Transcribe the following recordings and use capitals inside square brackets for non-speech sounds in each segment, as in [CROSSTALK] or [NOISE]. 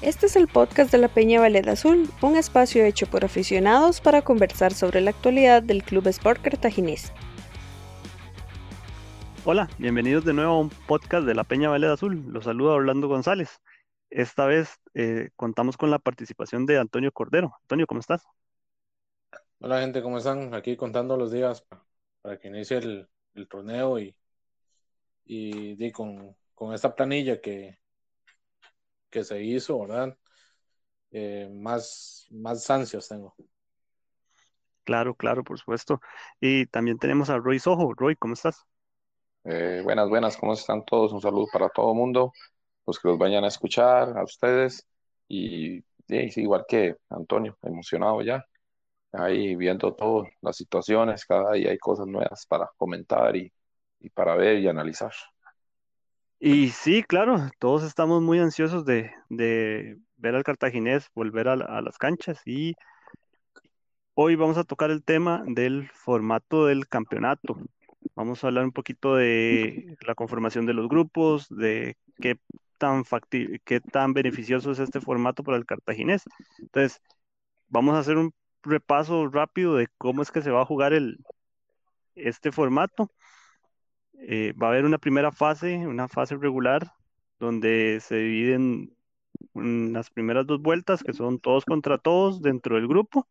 Este es el podcast de la Peña Valeda Azul, un espacio hecho por aficionados para conversar sobre la actualidad del Club Sport Cartaginés. Hola, bienvenidos de nuevo a un podcast de la Peña Valeda Azul. Los saluda Orlando González. Esta vez eh, contamos con la participación de Antonio Cordero. Antonio, ¿cómo estás? Hola gente, ¿cómo están? Aquí contando los días para que inicie el, torneo y, y, con, con esta planilla que, que se hizo, ¿verdad? Eh, más, más ansias tengo. Claro, claro, por supuesto. Y también tenemos a Roy Sojo. Roy, ¿cómo estás? Eh, buenas, buenas, ¿cómo están todos? Un saludo para todo el mundo, los que los vayan a escuchar, a ustedes. Y, igual que Antonio, emocionado ya, ahí viendo todas las situaciones, cada día hay cosas nuevas para comentar y para ver y analizar. Y sí, claro, todos estamos muy ansiosos de, ver al cartaginés volver a, las canchas y hoy vamos a tocar el tema del formato del campeonato. Vamos a hablar un poquito de la conformación de los grupos, de qué tan qué tan beneficioso es este formato para el cartaginés. Entonces, vamos a hacer un repaso rápido de cómo es que se va a jugar el, este formato. Eh, va a haber una primera fase, una fase regular, donde se dividen las primeras dos vueltas, que son todos contra todos dentro del grupo,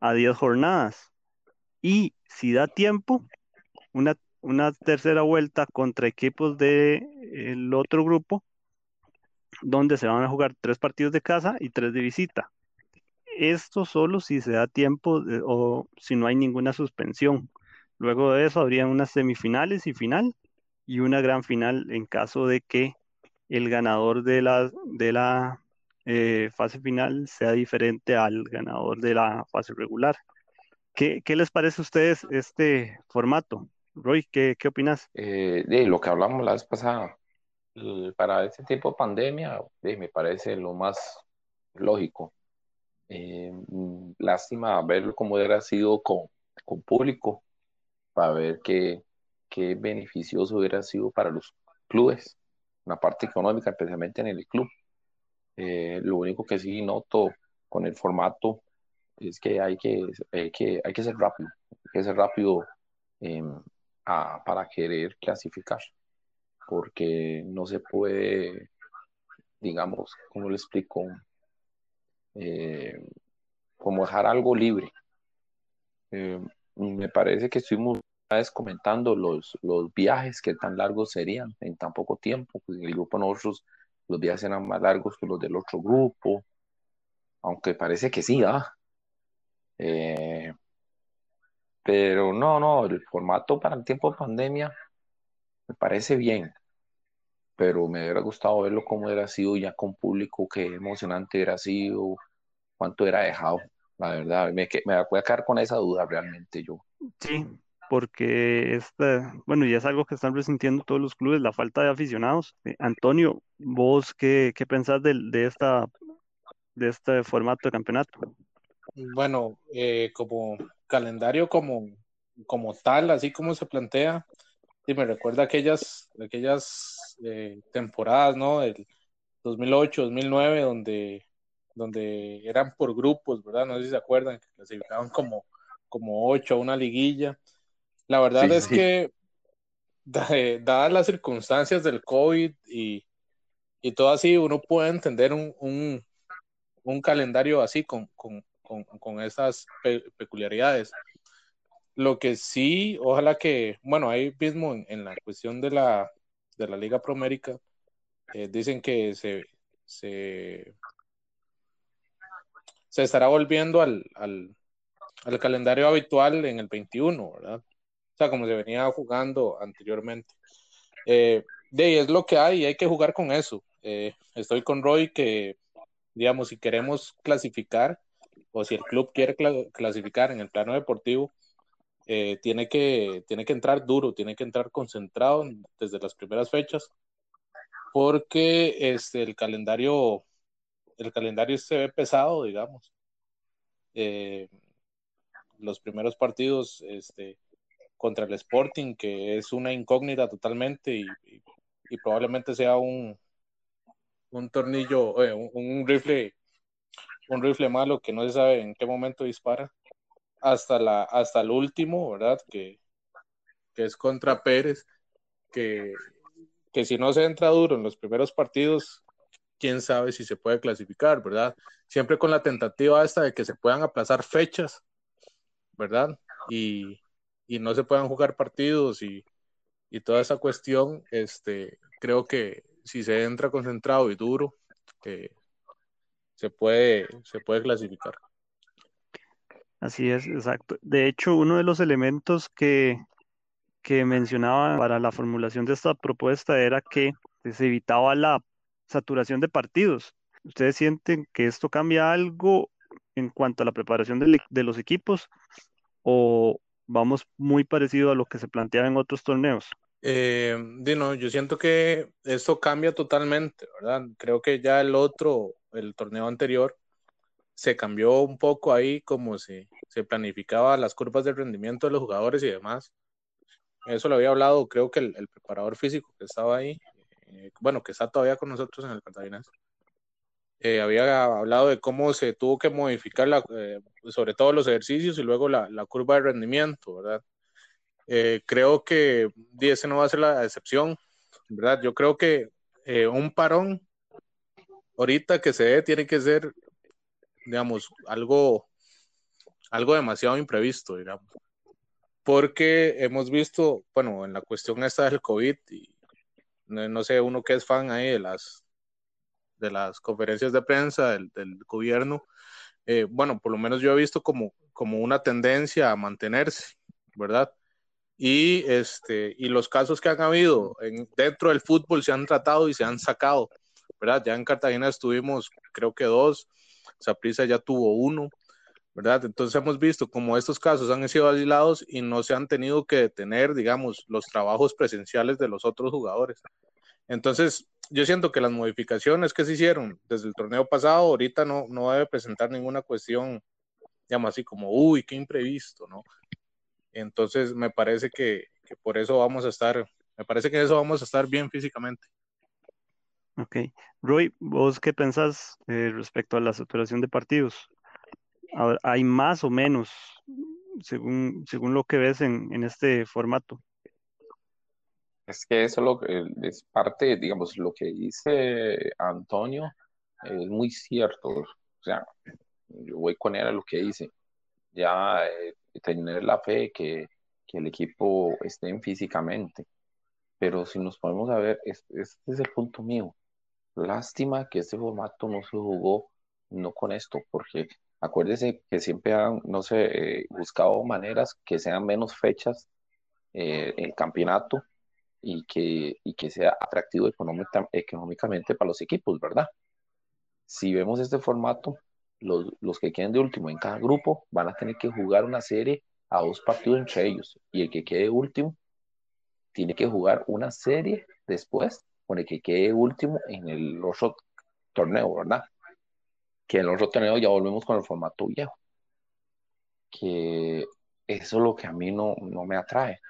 a 10 jornadas. Y si da tiempo, una, una tercera vuelta contra equipos del otro grupo, donde se van a jugar tres partidos de casa y tres de visita. Esto solo si se da tiempo o si no hay ninguna suspensión. Luego de eso habría unas semifinales y final y una gran final en caso de que el ganador de la, de la eh, fase final sea diferente al ganador de la fase regular. ¿Qué, les parece a ustedes este formato? Roy, ¿qué, qué opinas? Eh, de lo que hablamos la vez pasada, para este tipo de pandemia, me parece lo más lógico. Eh, mm, lástima ver cómo hubiera sido con, con público, para ver qué, qué beneficioso hubiera sido para los clubes, la parte económica, especialmente en el club. Eh, lo único que sí noto con el formato es que hay que, hay que, hay que ser rápido, hay que ser rápido em, para querer clasificar, porque no se puede, digamos, como le explico, eh, como dejar algo libre. Em, me parece que estuvimos comentando los, los viajes que tan largos serían en tan poco tiempo. Pues en el grupo nosotros los viajes eran más largos que los del otro grupo, aunque parece que sí, ¿ah? Eh, pero no, no, el formato para el tiempo de pandemia me parece bien, pero me hubiera gustado verlo como hubiera sido ya con público, qué emocionante hubiera sido, cuánto era dejado. La verdad, me, me voy a quedar con esa duda realmente yo. Sí, porque esta, bueno, ya es algo que están resintiendo todos los clubes, la falta de aficionados. Eh, Antonio, ¿vos qué, qué pensás de, de, esta, de este formato de campeonato? Bueno, eh, como calendario como, como tal, así como se plantea, y me recuerda aquellas, aquellas eh, temporadas, ¿no? Del 2008, 2009, donde donde eran por grupos, ¿verdad? No sé si se acuerdan, que clasificaban como, como ocho a una liguilla. La verdad es que, [LAUGHS] dadas las circunstancias del COVID y, y, todo así, uno puede entender un, un, un calendario así con, con, con, con esas peculiaridades. Lo que sí, ojalá que, bueno, ahí mismo en, la cuestión de la, de la Liga Promérica, eh, dicen que se, se se estará volviendo al, al, al, calendario habitual en el 21, ¿verdad? O sea, como se venía jugando anteriormente. Eh, de es lo que hay hay que jugar con eso. Eh, estoy con Roy que, digamos, si queremos clasificar o si el club quiere clasificar en el plano deportivo, eh, tiene, que, tiene que entrar duro, tiene que entrar concentrado desde las primeras fechas, porque este, el calendario el calendario se ve pesado, digamos. Eh, los primeros partidos este, contra el Sporting, que es una incógnita totalmente y, probablemente sea un, un tornillo, eh, un, rifle, un rifle malo que no se sabe en qué momento dispara, hasta, la, hasta el último, ¿verdad? Que, que es contra Pérez, que, que si no se entra duro en los primeros partidos, quién sabe si se puede clasificar, ¿verdad? Siempre con la tentativa esta de que se puedan aplazar fechas, ¿verdad? Y, y no se puedan jugar partidos y, y, toda esa cuestión, este, creo que si se entra concentrado y duro, eh, se, puede, se puede clasificar. Así es, exacto. De hecho, uno de los elementos que, que mencionaba para la formulación de esta propuesta era que se evitaba la saturación de partidos. ¿Ustedes sienten que esto cambia algo en cuanto a la preparación de, los equipos o vamos muy parecido a lo que se planteaba en otros torneos? Eh, Dino, yo siento que esto cambia totalmente, ¿verdad? Creo que ya el otro, el torneo anterior, se cambió un poco ahí como se, se planificaba las curvas de rendimiento de los jugadores y demás. Eso lo había hablado, creo que el, el preparador físico que estaba ahí, eh, bueno, que está todavía con nosotros en el Cartaginés, eh, había hablado de cómo se tuvo que modificar, eh, sobre todo los ejercicios y luego la, curva de rendimiento, ¿verdad? creo que ese no va a ser la excepción, ¿verdad? Yo creo que un parón ahorita que se dé tiene que ser, digamos, algo, algo demasiado imprevisto, digamos. Porque hemos visto, bueno, en la cuestión esta del COVID y no, sé, uno que es fan ahí de las, de las conferencias de prensa del, gobierno, eh, bueno, por lo menos yo he visto como, como una tendencia a mantenerse, ¿verdad? Y, este, y los casos que han habido en, dentro del fútbol se han tratado y se han sacado, ¿verdad? Ya en Cartagena estuvimos, creo que dos, Saprissa ya tuvo uno, ¿verdad? Entonces hemos visto como estos casos han sido aislados y no se han tenido que detener, digamos, los trabajos presenciales de los otros jugadores. Entonces, yo siento que las modificaciones que se hicieron desde el torneo pasado, ahorita no, no debe presentar ninguna cuestión, digamos así como, uy, qué imprevisto, ¿no? Entonces, me parece que, que por eso vamos a estar, me parece que eso vamos a estar bien físicamente. Ok. Roy, ¿vos qué pensás eh, respecto a la saturación de partidos? hay más o menos, según, según lo que ves en, en este formato. Es que eso lo, es parte, digamos, lo que dice Antonio es muy cierto. O sea, yo voy con él a lo que dice. Ya eh, tener la fe que, que el equipo esté físicamente. Pero si nos ponemos a ver, este es el punto mío. Lástima que este formato no se jugó no con esto, porque Acuérdese que siempre han, no sé, eh, buscado maneras que sean menos fechas eh, el campeonato y que, y que sea atractivo económicamente para los equipos, ¿verdad? Si vemos este formato, los, los que queden de último en cada grupo van a tener que jugar una serie a dos partidos entre ellos y el que quede último tiene que jugar una serie después con el que quede último en el otro torneo, ¿verdad? que en los otro ya volvemos con el formato viejo. Que eso es lo que a mí no, no me atrae.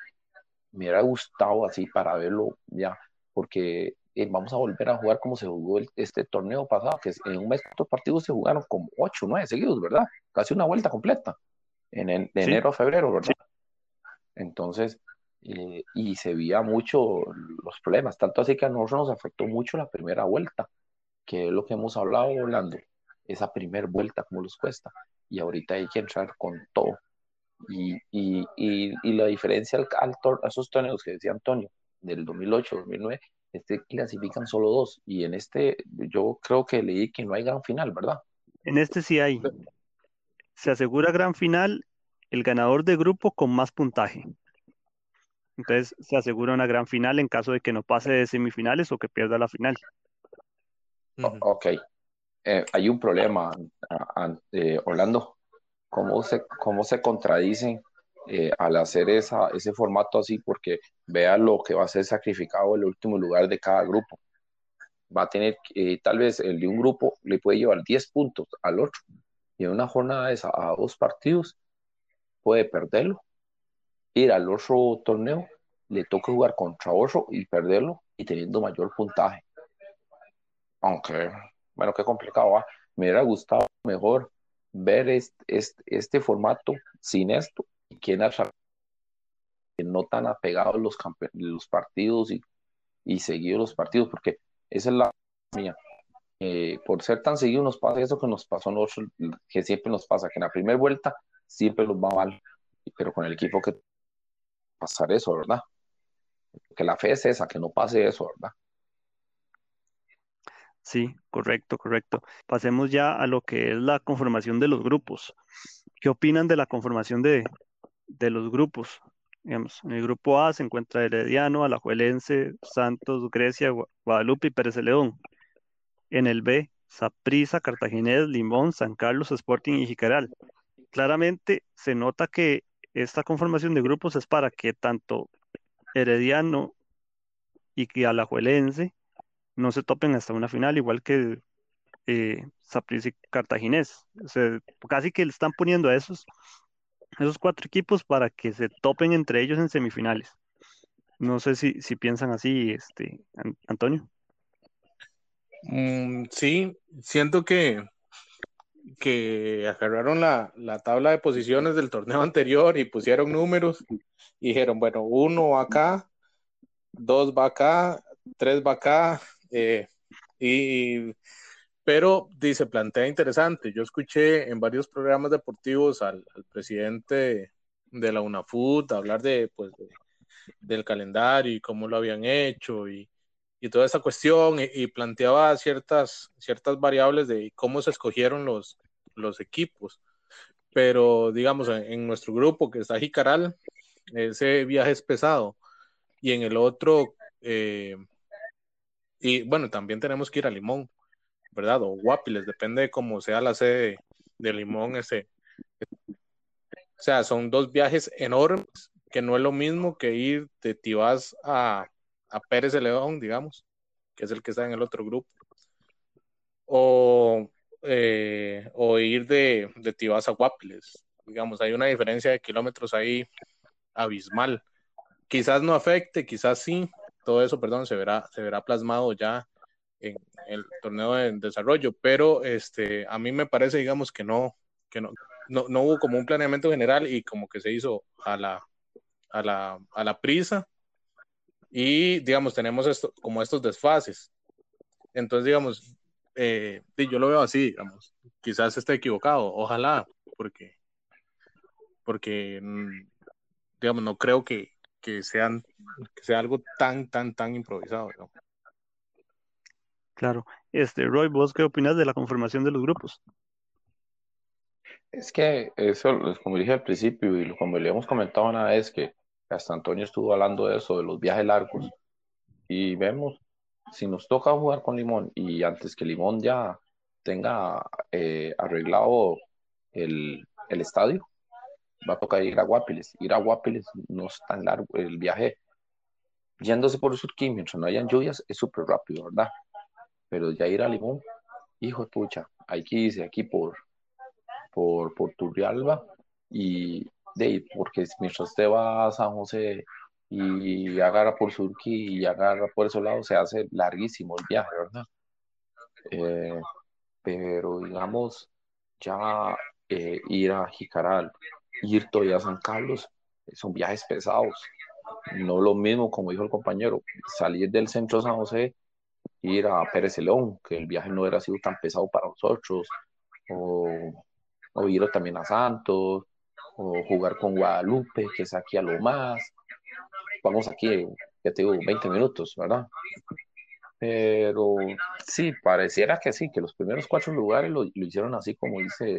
Me hubiera gustado así para verlo ya, porque eh, vamos a volver a jugar como se jugó este torneo pasado, que en un mes estos partidos se jugaron como 8, 9 seguidos, ¿verdad? Casi una vuelta completa, en de enero a febrero, ¿verdad? Entonces, eh, y se veía mucho los problemas, tanto así que a nosotros nos afectó mucho la primera vuelta, que es lo que hemos hablado, Orlando, esa primera vuelta como les cuesta. Y ahorita hay que entrar con todo. Y, y, y, la diferencia al, a esos torneos que decía Antonio, del 2008, 2009, este clasifican solo dos. Y en este, yo creo que leí que no hay gran final, ¿verdad? En este sí hay. Se asegura gran final el ganador de grupo con más puntaje. Entonces se asegura una gran final en caso de que no pase de semifinales o que pierda la final. ok, eh, hay un problema, eh, Orlando. ¿Cómo se, cómo se contradicen eh, al hacer esa, ese formato así? Porque vea lo que va a ser sacrificado el último lugar de cada grupo. Va a tener, tal vez el de un grupo le puede llevar 10 puntos al otro. Y en una jornada esa, a dos partidos, puede perderlo. Ir al otro torneo, le toca jugar contra otro y perderlo y teniendo mayor puntaje aunque, bueno, qué complicado, ¿va? me hubiera gustado mejor ver este, este, este formato sin esto que no tan apegados los, los partidos y, y seguidos los partidos, porque esa es la mía. Eh, por ser tan seguidos nos pasa eso que nos pasó nosotros, que siempre nos pasa, que en la primera vuelta siempre nos va mal, pero con el equipo que pasar eso, ¿verdad? Que la fe es esa, que no pase eso, ¿verdad? Sí, correcto, correcto. Pasemos ya a lo que es la conformación de los grupos. ¿Qué opinan de la conformación de, de los grupos? En el grupo A se encuentra Herediano, Alajuelense, Santos, Grecia, Guadalupe y Pérez León. En el B, Saprissa, Cartaginés, Limón, San Carlos, Sporting y Jicaral. Claramente se nota que esta conformación de grupos es para que tanto Herediano y que Alajuelense no se topen hasta una final, igual que eh, y Cartaginés. casi que le están poniendo a esos, esos cuatro equipos para que se topen entre ellos en semifinales. No sé si, si piensan así, este, Antonio. Mm, sí, siento que, que agarraron la, tabla de posiciones del torneo [LAUGHS] anterior y pusieron números y dijeron, bueno, uno va acá, dos va acá, tres va acá, eh, y, pero dice, plantea interesante. Yo escuché en varios programas deportivos al, presidente de la UNAFUT hablar de, pues, del calendario y cómo lo habían hecho y, y toda esa cuestión y, planteaba ciertas, ciertas variables de cómo se escogieron los, los equipos. Pero digamos, en, nuestro grupo que está Jicaral, ese viaje es pesado. Y en el otro, eh, y bueno, también tenemos que ir a Limón, ¿verdad? O Guapiles, depende de cómo sea la sede de Limón ese. O sea, son dos viajes enormes, que no es lo mismo que ir de Tibás a, a Pérez de León, digamos, que es el que está en el otro grupo. O, eh, o ir de, de a Guapiles. Digamos, hay una diferencia de kilómetros ahí abismal. Quizás no afecte, quizás sí, todo eso, perdón, se verá, se verá plasmado ya en el torneo de desarrollo, pero este, a mí me parece, digamos, que no, que no, no, no hubo como un planeamiento general y como que se hizo a la, a la, a la prisa y digamos, tenemos esto, como estos desfases. Entonces, digamos, eh, yo lo veo así, digamos, quizás esté equivocado, ojalá, porque, porque, mm, digamos, no creo que, que, sean, que sea algo tan, tan, tan improvisado. Claro. Este, Roy, ¿vos qué opinas de la conformación de los grupos? Es que eso, como dije al principio y como le hemos comentado una vez, que hasta Antonio estuvo hablando de eso, de los viajes largos. Y vemos, si nos toca jugar con Limón y antes que Limón ya tenga eh, arreglado el, el, estadio, va a tocar ir a Guapiles. Ir a Guapiles no es tan largo el viaje. Yéndose por el Surquín mientras no hayan lluvias es súper rápido, ¿verdad? Pero ya ir a Limón, hijo de pucha, hay que irse aquí por, por, por Turrialba y, de porque mientras usted va a San José y agarra por Surquí y agarra por ese lado, se hace larguísimo el viaje, ¿verdad? Eh, pero digamos, ya eh, ir a Jicaral, ir todavía a San Carlos, son viajes pesados. No lo mismo, como dijo el compañero, salir del centro San José, ir a Pérez León, que el viaje no hubiera sido tan pesado para nosotros, o, o ir también a Santos, o jugar con Guadalupe, que es aquí a lo más. Vamos aquí, ya te digo, 20 minutos, ¿verdad? Pero sí, pareciera que sí, que los primeros cuatro lugares lo, hicieron así como dice,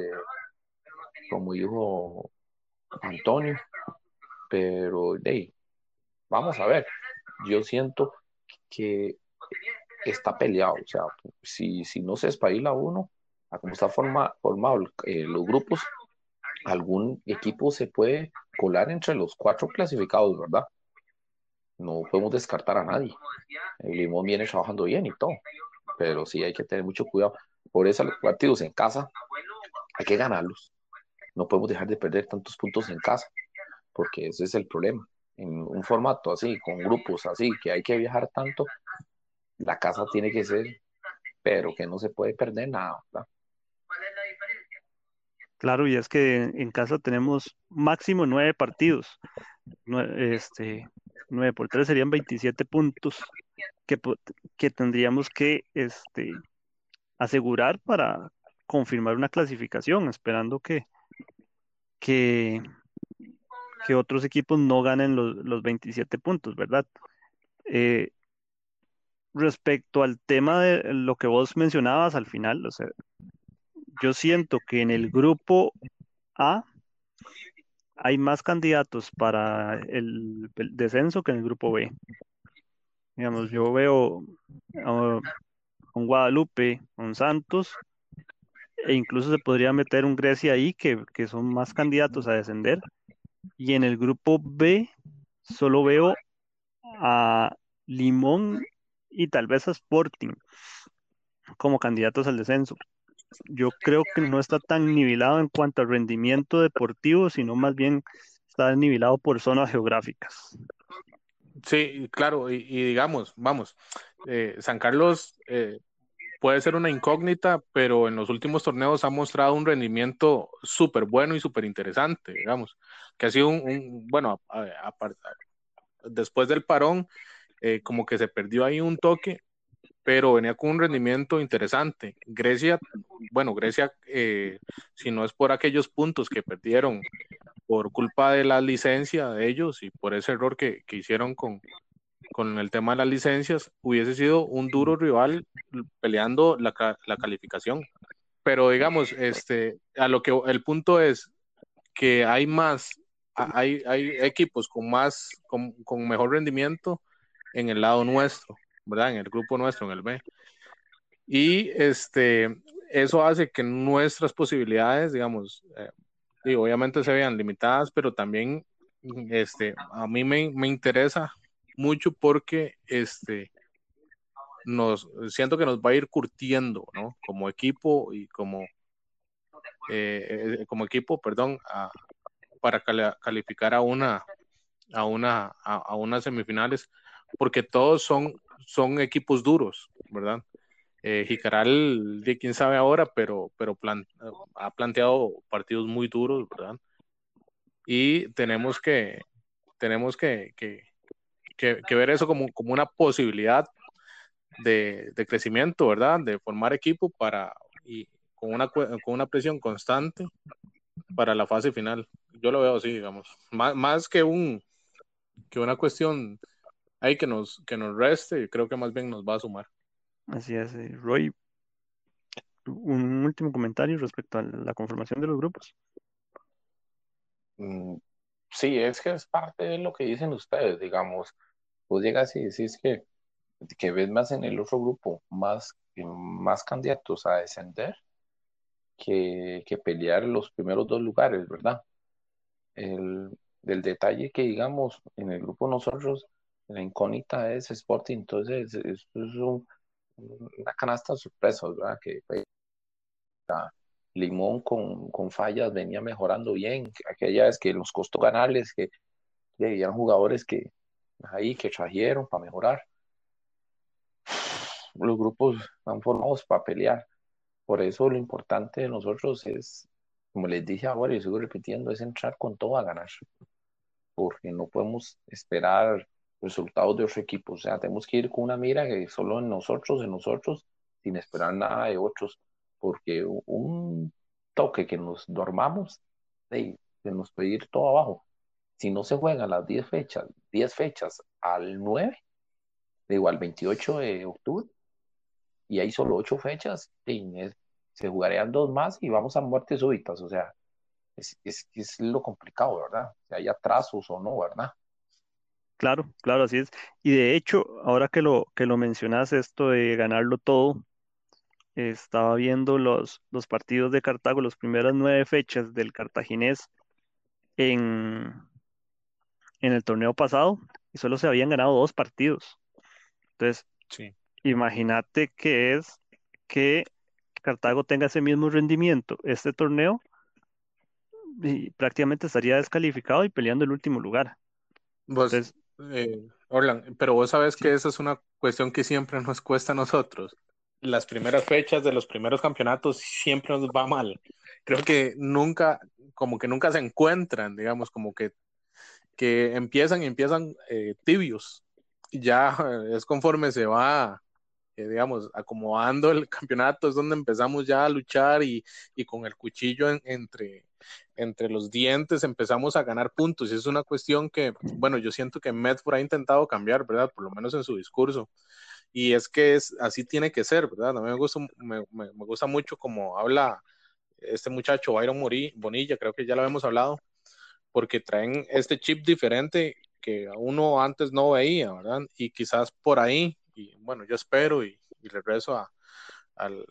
como dijo Antonio. Pero, hey, vamos a ver, yo siento que está peleado, o sea, si, si no se espaila uno, a cómo está forma, formado eh, los grupos, algún equipo se puede colar entre los cuatro clasificados, ¿verdad? No podemos descartar a nadie. El Limón viene trabajando bien y todo, pero sí hay que tener mucho cuidado. Por eso los partidos en casa hay que ganarlos. No podemos dejar de perder tantos puntos en casa, porque ese es el problema. En un formato así, con grupos así, que hay que viajar tanto, la casa tiene que ser pero que no se puede perder nada. ¿verdad? Claro, y es que en casa tenemos máximo nueve partidos. Este, nueve por tres serían 27 puntos que, que tendríamos que este, asegurar para confirmar una clasificación, esperando que, que, que otros equipos no ganen los, los 27 puntos, ¿verdad? Eh, respecto al tema de lo que vos mencionabas al final, o sea, yo siento que en el grupo A hay más candidatos para el, descenso que en el grupo B. Digamos, yo veo a un Guadalupe, un Santos, e incluso se podría meter un Grecia ahí, que, que son más candidatos a descender. Y en el grupo B solo veo a Limón y tal vez a Sporting como candidatos al descenso. Yo creo que no está tan nivelado en cuanto al rendimiento deportivo, sino más bien está nivelado por zonas geográficas. Sí, claro, y, digamos, vamos, eh, San Carlos eh, puede ser una incógnita, pero en los últimos torneos ha mostrado un rendimiento súper bueno y súper interesante, digamos, que ha sido un, bueno, a- a- a- después del parón, eh, como que se perdió ahí un toque, pero venía con un rendimiento interesante. Grecia, bueno, Grecia, eh, si no es por aquellos puntos que perdieron por culpa de la licencia de ellos y por ese error que, que hicieron con, con el tema de las licencias, hubiese sido un duro rival peleando la, la calificación. Pero digamos, este, a lo que el punto es que hay más, hay, hay equipos con más, con, con mejor rendimiento en el lado nuestro, ¿verdad? En el grupo nuestro, en el B. Y este, eso hace que nuestras posibilidades, digamos, eh, y obviamente se vean limitadas, pero también este, a mí me, me interesa mucho porque este, nos siento que nos va a ir curtiendo, ¿no? Como equipo y como, eh, eh, como equipo, perdón, a- para cali- calificar a una, a una, a, a semifinales, porque todos son, son equipos duros, ¿verdad? Eh, Jicaral, de quién sabe ahora, pero, pero ha planteado partidos muy duros, ¿verdad? Y tenemos que, tenemos que, que, que- que ver eso como, como una posibilidad de, de crecimiento, ¿verdad? De formar equipo para, y con una, cu- con una presión constante para la fase final. Yo lo veo así, digamos. Más, más que, un, que una cuestión ahí que nos, que nos reste, creo que más bien nos va a sumar. Así es, eh, Roy, un último comentario respecto a la conformación de los grupos. Mm, Sí, es que es parte de lo que dicen ustedes, digamos. Vos llegas y decís que, que ves más en el otro grupo, más, más candidatos a descender que, que pelear los primeros dos lugares, ¿verdad? El, el detalle que, digamos, en el grupo nosotros, la incógnita es Sporting, entonces esto es un- una canasta de sorpresas, ¿verdad? Que pues, Limón con, con fallas venía mejorando bien, aquella vez que nos costó ganarles, que, que habían jugadores que ahí que trajeron para mejorar. Los grupos están formados para pelear. Por eso lo importante de nosotros es, como les dije ahora y sigo repitiendo, es entrar con todo a ganar. Porque no podemos esperar resultados de otro equipo. O sea, tenemos que ir con una mira que solo en nosotros, en nosotros, sin esperar nada de otros. Porque un toque que nos dormamos, hey, se nos puede ir todo abajo. Si no se juegan las 10 fechas, 10 fechas al 9, digo al 28 de octubre, y hay solo 8 fechas, se jugarían dos más y vamos a muertes súbitas. O sea, es, es, es lo complicado, ¿verdad? Si hay atrasos o no, ¿verdad? Claro, claro, así es. Y de hecho, ahora que lo, que lo mencionas, esto de ganarlo todo, estaba viendo los, los partidos de Cartago, las primeras nueve fechas del cartaginés en, en el torneo pasado, y solo se habían ganado dos partidos. Entonces, Sí. imagínate que es que Cartago tenga ese mismo rendimiento este torneo y prácticamente estaría descalificado y peleando el último lugar. Vos, Entonces, eh, Orlan, pero vos sabes sí, que esa es una cuestión que siempre nos cuesta a nosotros. las primeras fechas de los primeros campeonatos siempre nos va mal. Creo que nunca, como que nunca se encuentran, digamos, como que, que empiezan y empiezan eh, tibios. Ya [LAUGHS] es conforme se va, eh, digamos, acomodando el [LAUGHS] campeonato, es donde empezamos ya a luchar y, y con el cuchillo entre, entre los dientes empezamos a ganar puntos. Y es una cuestión que, bueno, yo siento que Medford ha intentado cambiar, ¿verdad? Por lo menos en su discurso. Y es que es, así tiene que ser, ¿verdad? A mí me gusta, me, me, gusta mucho como habla este muchacho, Byron Bonilla, creo que ya lo habíamos hablado, porque traen este chip diferente que uno antes no veía, ¿verdad? Y quizás por ahí, y bueno, yo espero y, y regreso a, al,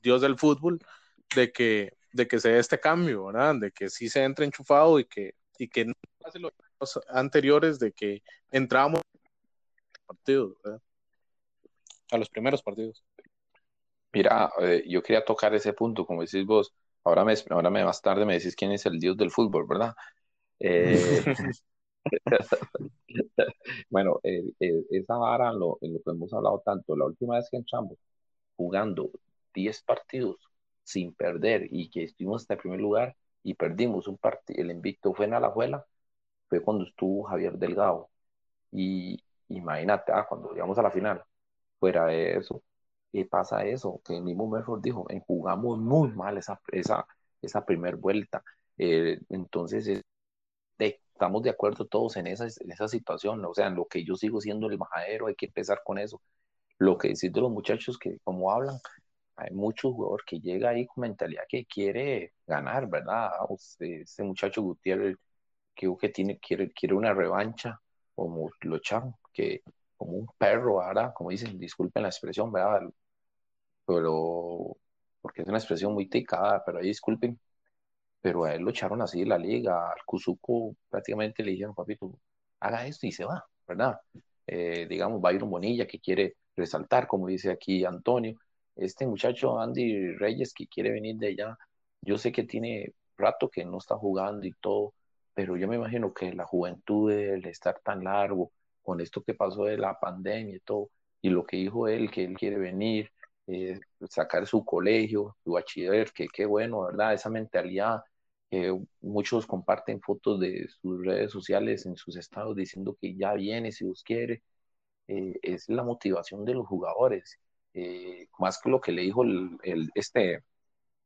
Dios del fútbol, de que de que se dé este cambio, ¿verdad? De que sí se entre enchufado y que, y que no pase los anteriores de que entramos partidos. A los primeros partidos. Mira, eh, yo quería tocar ese punto, como decís vos, ahora, me, ahora más tarde me decís quién es el dios del fútbol, ¿verdad? Eh, [LAUGHS] bueno, eh, esa vara, lo, lo que hemos hablado tanto, la última vez que entramos jugando 10 partidos sin perder y que estuvimos hasta el primer lugar y perdimos un partido, el invicto fue en Alajuela, fue cuando estuvo Javier Delgado. Y imagínate, ah, cuando llegamos a la final, fuera de eso, ¿qué pasa eso? Que el mismo mejor dijo, jugamos muy mal esa, esa, esa primera vuelta. Eh, entonces, estamos de acuerdo todos en esa, en esa situación, o sea, en lo que yo sigo siendo el majadero, hay que empezar con eso. Lo que decís de los muchachos que como hablan, hay muchos jugadores que llega ahí con mentalidad que quiere ganar, ¿verdad? Este muchacho Gutiérrez creo que tiene, quiere, quiere una revancha, como lo echaron, que como un perro, ahora, como dicen, disculpen la expresión, ¿verdad? Pero, porque es una expresión muy ticada, pero ahí disculpen, pero a él lo echaron así la liga, al Cuzuco prácticamente le dijeron, papito, haga esto y se va, ¿verdad? Eh, digamos, Byron Bonilla que quiere resaltar, como dice aquí Antonio, este muchacho Andy Reyes que quiere venir de allá, yo sé que tiene rato que no está jugando y todo, pero yo me imagino que la juventud, el estar tan largo, con esto que pasó de la pandemia y todo, y lo que dijo él, que él quiere venir, eh, sacar su colegio, su bachiller, que qué bueno, ¿verdad? Esa mentalidad que muchos comparten fotos de sus redes sociales en sus estados diciendo que ya viene si Dios quiere, eh, es la motivación de los jugadores eh, más que lo que le dijo el, este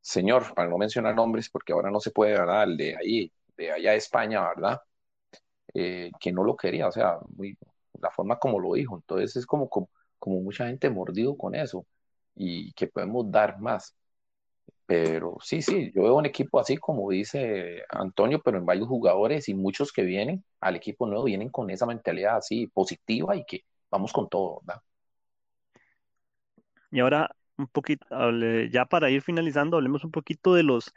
señor, para no mencionar nombres, porque ahora no se puede, ¿verdad? El de ahí, de allá de España, ¿verdad? Eh, que no lo quería, o sea, muy, la forma como lo dijo. Entonces es como, como, como mucha gente mordido con eso y que podemos dar más. Pero sí, sí, yo veo un equipo así como dice Antonio, pero en varios jugadores y muchos que vienen al equipo nuevo vienen con esa mentalidad así positiva y que vamos con todo, ¿verdad? Y ahora un poquito, ya para ir finalizando, hablemos un poquito de los,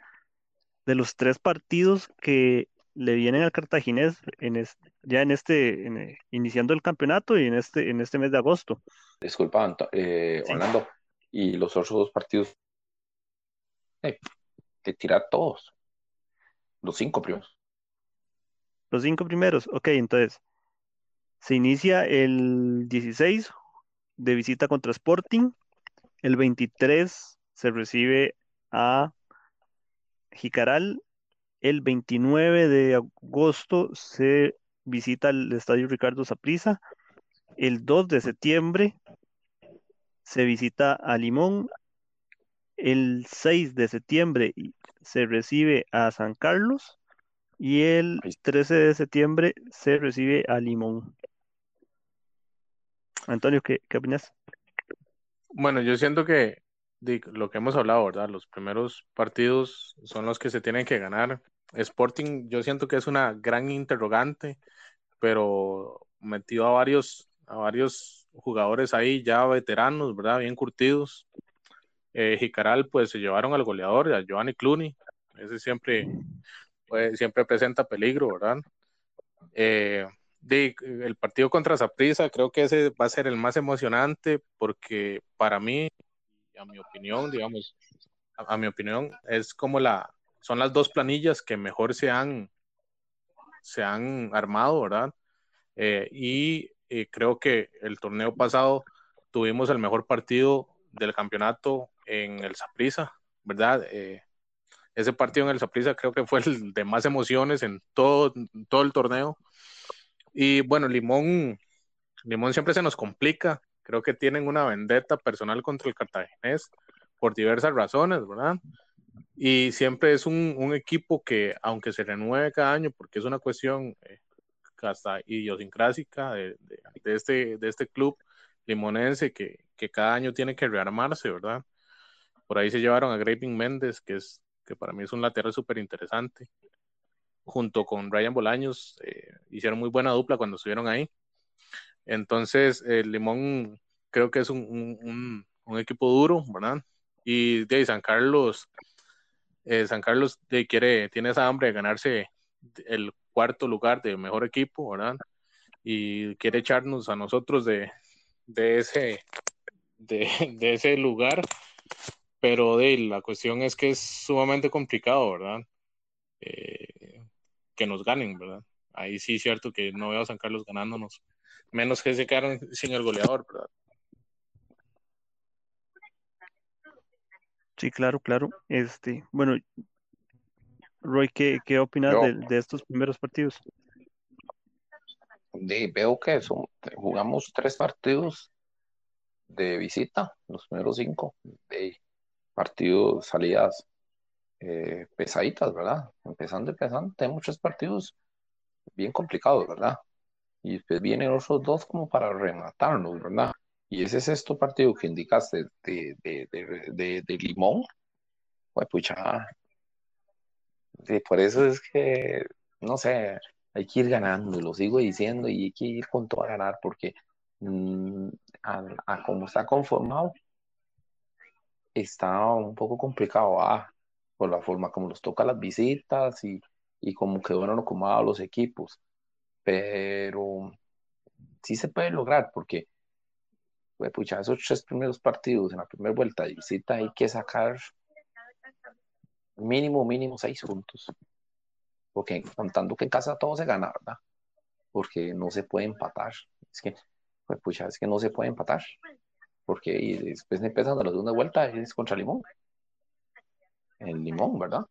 de los tres partidos que le vienen al Cartaginés en ya en este, eh, iniciando el campeonato y en este, en este mes de agosto. Disculpa, eh, Orlando, y los otros dos partidos, eh, de tirar todos, los cinco primeros. Los cinco primeros, ok, entonces, se inicia el 16 de visita contra Sporting, el 23 se recibe a Jicaral. El 29 de agosto se visita el estadio Ricardo Saprissa. El 2 de septiembre se visita a Limón. El 6 de septiembre se recibe a San Carlos. Y el 13 de septiembre se recibe a Limón. Antonio, ¿qué, qué opinas? Bueno, yo siento que lo que hemos hablado, ¿verdad? Los primeros partidos son los que se tienen que ganar. Sporting, yo siento que es una gran interrogante, pero metió a varios, a varios jugadores ahí ya veteranos, ¿verdad? Bien curtidos. Eh, Jicaral, pues se llevaron al goleador, a Giovanni Cluny. Ese siempre, pues, siempre presenta peligro, ¿verdad? Eh, el partido contra Zaprisa, creo que ese va a ser el más emocionante porque para mí, a mi opinión, digamos, a, mi opinión, es como la, son las dos planillas que mejor se han, se han armado, ¿verdad? Eh, y creo que el torneo pasado tuvimos el mejor partido del campeonato en el Saprissa, ¿verdad? Eh, ese partido en el Saprissa creo que fue el de más emociones en todo, todo el torneo. Y bueno, Limón, Limón siempre se nos complica. Creo que tienen una vendetta personal contra el cartaginés por diversas razones, ¿verdad? Y siempre es un, equipo que, aunque se renueve cada año, porque es una cuestión eh, hasta idiosincrásica de, este, de este club limonense que, que cada año tiene que rearmarse, ¿verdad? Por ahí se llevaron a Graving Méndez, que es que para mí es un lateral súper interesante. Junto con Ryan Bolaños, eh, hicieron muy buena dupla cuando estuvieron ahí. Entonces, el Limón creo que es un, equipo duro, ¿verdad? Y de San Carlos, eh, San Carlos quiere, tiene esa hambre de ganarse el cuarto lugar de mejor equipo, ¿verdad? Y quiere echarnos a nosotros de, ese, de, [LAUGHS] de ese lugar pero de, la cuestión es que es sumamente complicado, ¿verdad? Eh, que nos ganen, ¿verdad? Ahí sí es cierto que no veo a San Carlos ganándonos, menos que se quedaron sin el goleador, ¿verdad? Sí, claro, claro. Este, bueno, Roy, ¿qué, qué opinas de, estos primeros partidos? veo que son, jugamos tres partidos de visita, los primeros cinco. De, partidos, salidas eh, pesaditas, ¿verdad? Empezando, empezando, tenemos muchos partidos bien complicados, ¿verdad? Y después vienen otros dos como para rematarnos, ¿verdad? Y ese sexto partido que indicaste de, de, de, Limón, pues pucha, por eso es que, no sé, hay que ir ganando, lo sigo diciendo, y hay que ir con todo a ganar, porque mm, a como está conformado, está un poco complicado, ah, por la forma como nos toca las visitas y, y como quedaron acomodados los equipos. Pero sí se puede lograr porque, pucha, esos tres primeros partidos en la primera vuelta de visita hay que sacar mínimo, mínimo seis puntos. Porque contando que en casa todo se gana, ¿verdad? Porque no se puede empatar. Es que, pues, pucha, es que no se puede empatar porque y después empiezan a la segunda vuelta es contra Limón. El Limón, ¿verdad?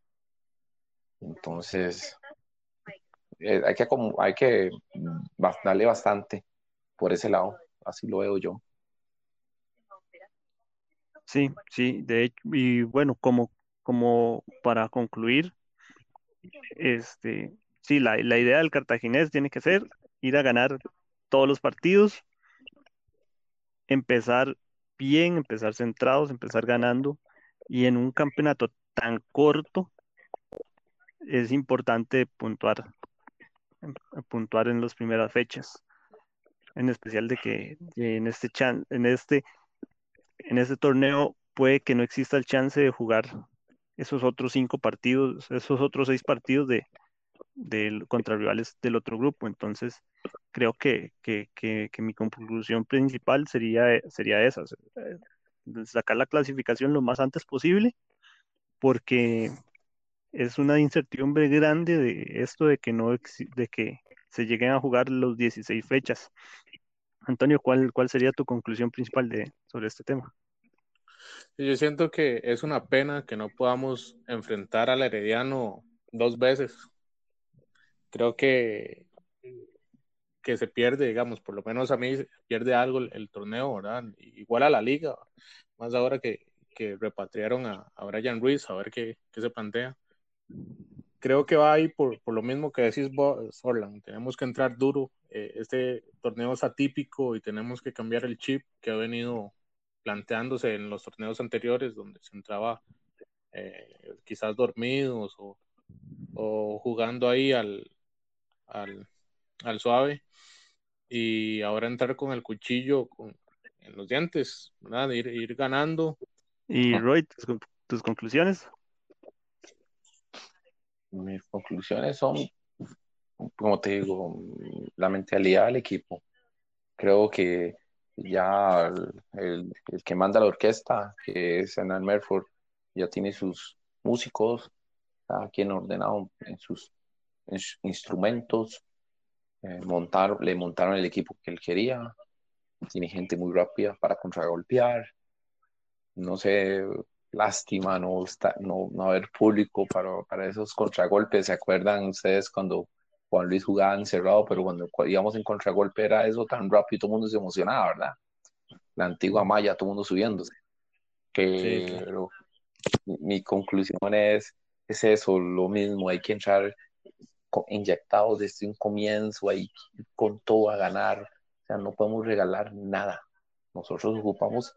Entonces, eh, hay, que, hay que darle bastante por ese lado, así lo veo yo. Sí, sí, de hecho, y bueno, como, como para concluir, este, sí, la, la idea del cartaginés tiene que ser ir a ganar todos los partidos, empezar bien, empezar centrados, empezar ganando. Y en un campeonato tan corto, es importante puntuar, puntuar en las primeras fechas. En especial de que en este, en este, en este torneo puede que no exista el chance de jugar esos otros cinco partidos, esos otros seis partidos de, contra rivales del otro grupo. Entonces, creo que, mi conclusión principal sería, sería esa, eh, sacar la clasificación lo más antes posible, porque es una incertidumbre grande de esto de que no de que se lleguen a jugar los 16 fechas. Antonio, ¿cuál, cuál sería tu conclusión principal de, sobre este tema? Yo siento que es una pena que no podamos enfrentar al Herediano dos veces. Creo que que se pierde, digamos, por lo menos a mí pierde algo el, torneo, ¿verdad? Igual a la liga, más ahora que, que repatriaron a, a, Brian Ruiz, a ver qué, qué, se plantea. Creo que va ahí por, por lo mismo que decís Orland, tenemos que entrar duro, eh, este torneo es atípico y tenemos que cambiar el chip que ha venido planteándose en los torneos anteriores, donde se entraba eh, quizás dormidos o, o jugando ahí al, al, al suave y ahora entrar con el cuchillo con, en los dientes, ¿verdad? Ir, ir ganando. Y Roy, tus, conclusiones. Mis conclusiones son, como te digo, la mentalidad del equipo. Creo que ya el, que manda la orquesta, que es Hernán Merford, ya tiene sus músicos, cada quien ordenado en sus instrumentos, eh, montar, le montaron el equipo que él quería, tiene gente muy rápida para contragolpear, no sé, lástima no, está, no, no haber público para, para esos contragolpes. ¿Se acuerdan ustedes cuando Juan Luis jugaba encerrado, pero cuando íbamos en contragolpe era eso tan rápido y todo el mundo se emocionaba, ¿verdad? La antigua malla, todo el mundo subiéndose. Que mi, conclusión es, es eso, lo mismo, hay que entrar inyectados desde un comienzo, hay con todo a ganar, o sea, no podemos regalar nada. Nosotros ocupamos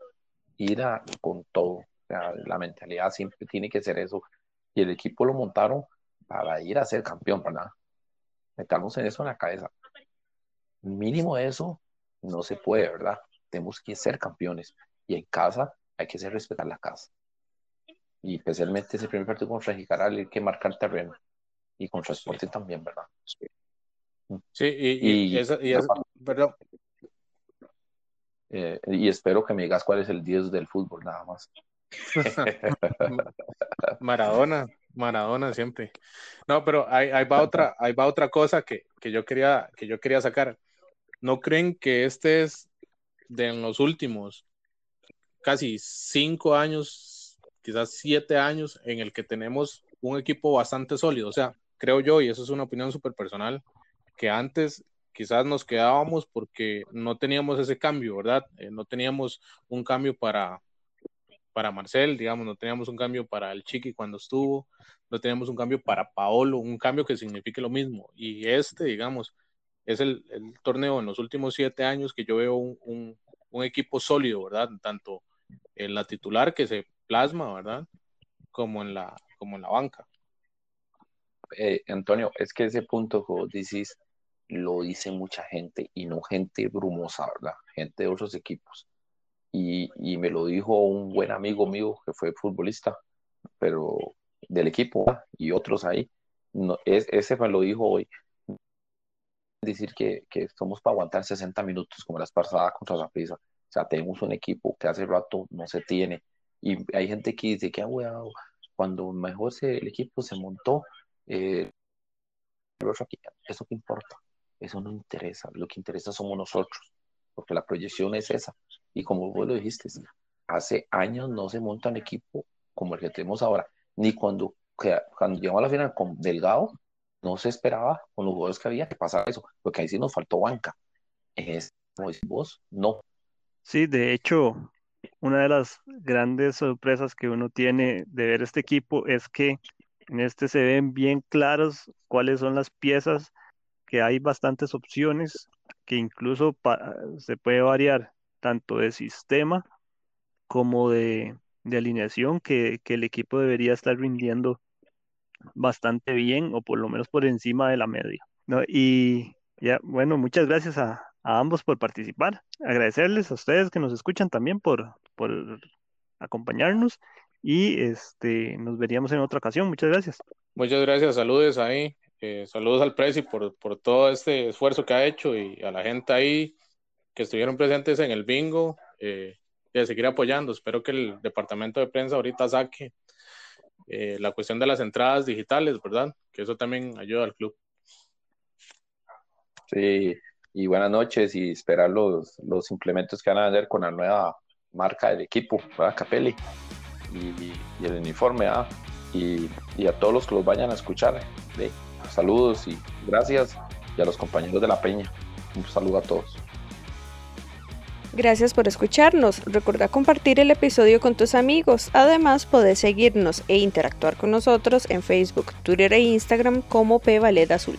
ir a, con todo, la mentalidad siempre tiene que ser eso. Y el equipo lo montaron para ir a ser campeón, ¿verdad? Metamos en eso en la cabeza. Mínimo eso no se puede, ¿verdad? Tenemos que ser campeones. Y en casa hay que hacer respetar la casa. Y especialmente ese primer partido contra Jicaral hay que marcar terreno. Y contra Sporting también, ¿verdad? Sí, y, y, perdón, eh, y espero que me digas cuál es el dios del fútbol, nada más. [LAUGHS] Maradona, Maradona siempre. No, pero ahí, va otra, ahí va otra cosa que, yo quería, que yo quería sacar. ¿No creen que este es de los últimos casi cinco años, quizás siete años, en el que tenemos un equipo bastante sólido? O sea, creo yo, y eso es una opinión súper personal, que antes quizás nos quedábamos porque no teníamos ese cambio, ¿verdad? Eh, no teníamos un cambio para, para Marcel, digamos, no teníamos un cambio para el Chiqui cuando estuvo, no teníamos un cambio para Paolo, un cambio que signifique lo mismo. Y este, digamos, es el, torneo en los últimos siete años que yo veo un, equipo sólido, ¿verdad? Tanto en la titular que se plasma, ¿verdad? Como en la, como en la banca. Eh, Antonio, es que ese punto que vos decís lo dice mucha gente y no gente brumosa, ¿verdad? Gente de otros equipos y, me lo dijo un buen amigo mío que fue futbolista, pero del equipo y otros ahí. No, es, ese me lo dijo hoy. Decir que, que somos para aguantar 60 minutos como las pasadas contra la prisa. O sea, tenemos un equipo que hace rato no se tiene. Y hay gente que dice que, ah, cuando mejor se, el equipo se montó, eh, eso que importa, eso no interesa. Lo que interesa somos nosotros porque la proyección es esa. Y como vos lo dijiste, hace años no se monta un equipo como el que tenemos ahora, ni cuando, cuando llegamos a la final con Delgado, no se esperaba con los jugadores que había que pasara eso, porque ahí sí nos faltó banca. Es, como decís vos, no. Sí, de hecho, una de las grandes sorpresas que uno tiene de ver este equipo es que en este se ven bien claros cuáles son las piezas, que hay bastantes opciones que incluso se puede variar tanto de sistema como de, alineación que, el equipo debería estar rindiendo bastante bien o por lo menos por encima de la media. Y ya, bueno, muchas gracias a, ambos por participar. Agradecerles a ustedes que nos escuchan también por, por acompañarnos y este, nos veríamos en otra ocasión. Muchas gracias. Muchas gracias, saludos ahí. Eh, saludos al Prezi por, por todo este esfuerzo que ha hecho y a la gente ahí que estuvieron presentes en el bingo, eh, de seguir apoyando. Espero que el departamento de prensa ahorita saque eh, la cuestión de las entradas digitales, ¿verdad? Que eso también ayuda al club. Sí, y buenas noches y esperar los, los implementos que van a vender con la nueva marca del equipo, ¿verdad? Capelli, y, el uniforme. Y, y, a todos los que los vayan a escuchar. ¿eh? Saludos y gracias. Y a los compañeros de la Peña. Un saludo a todos. Gracias por escucharnos. Recuerda compartir el episodio con tus amigos. Además, podés seguirnos e interactuar con nosotros en Facebook, Twitter e Instagram como P Azul.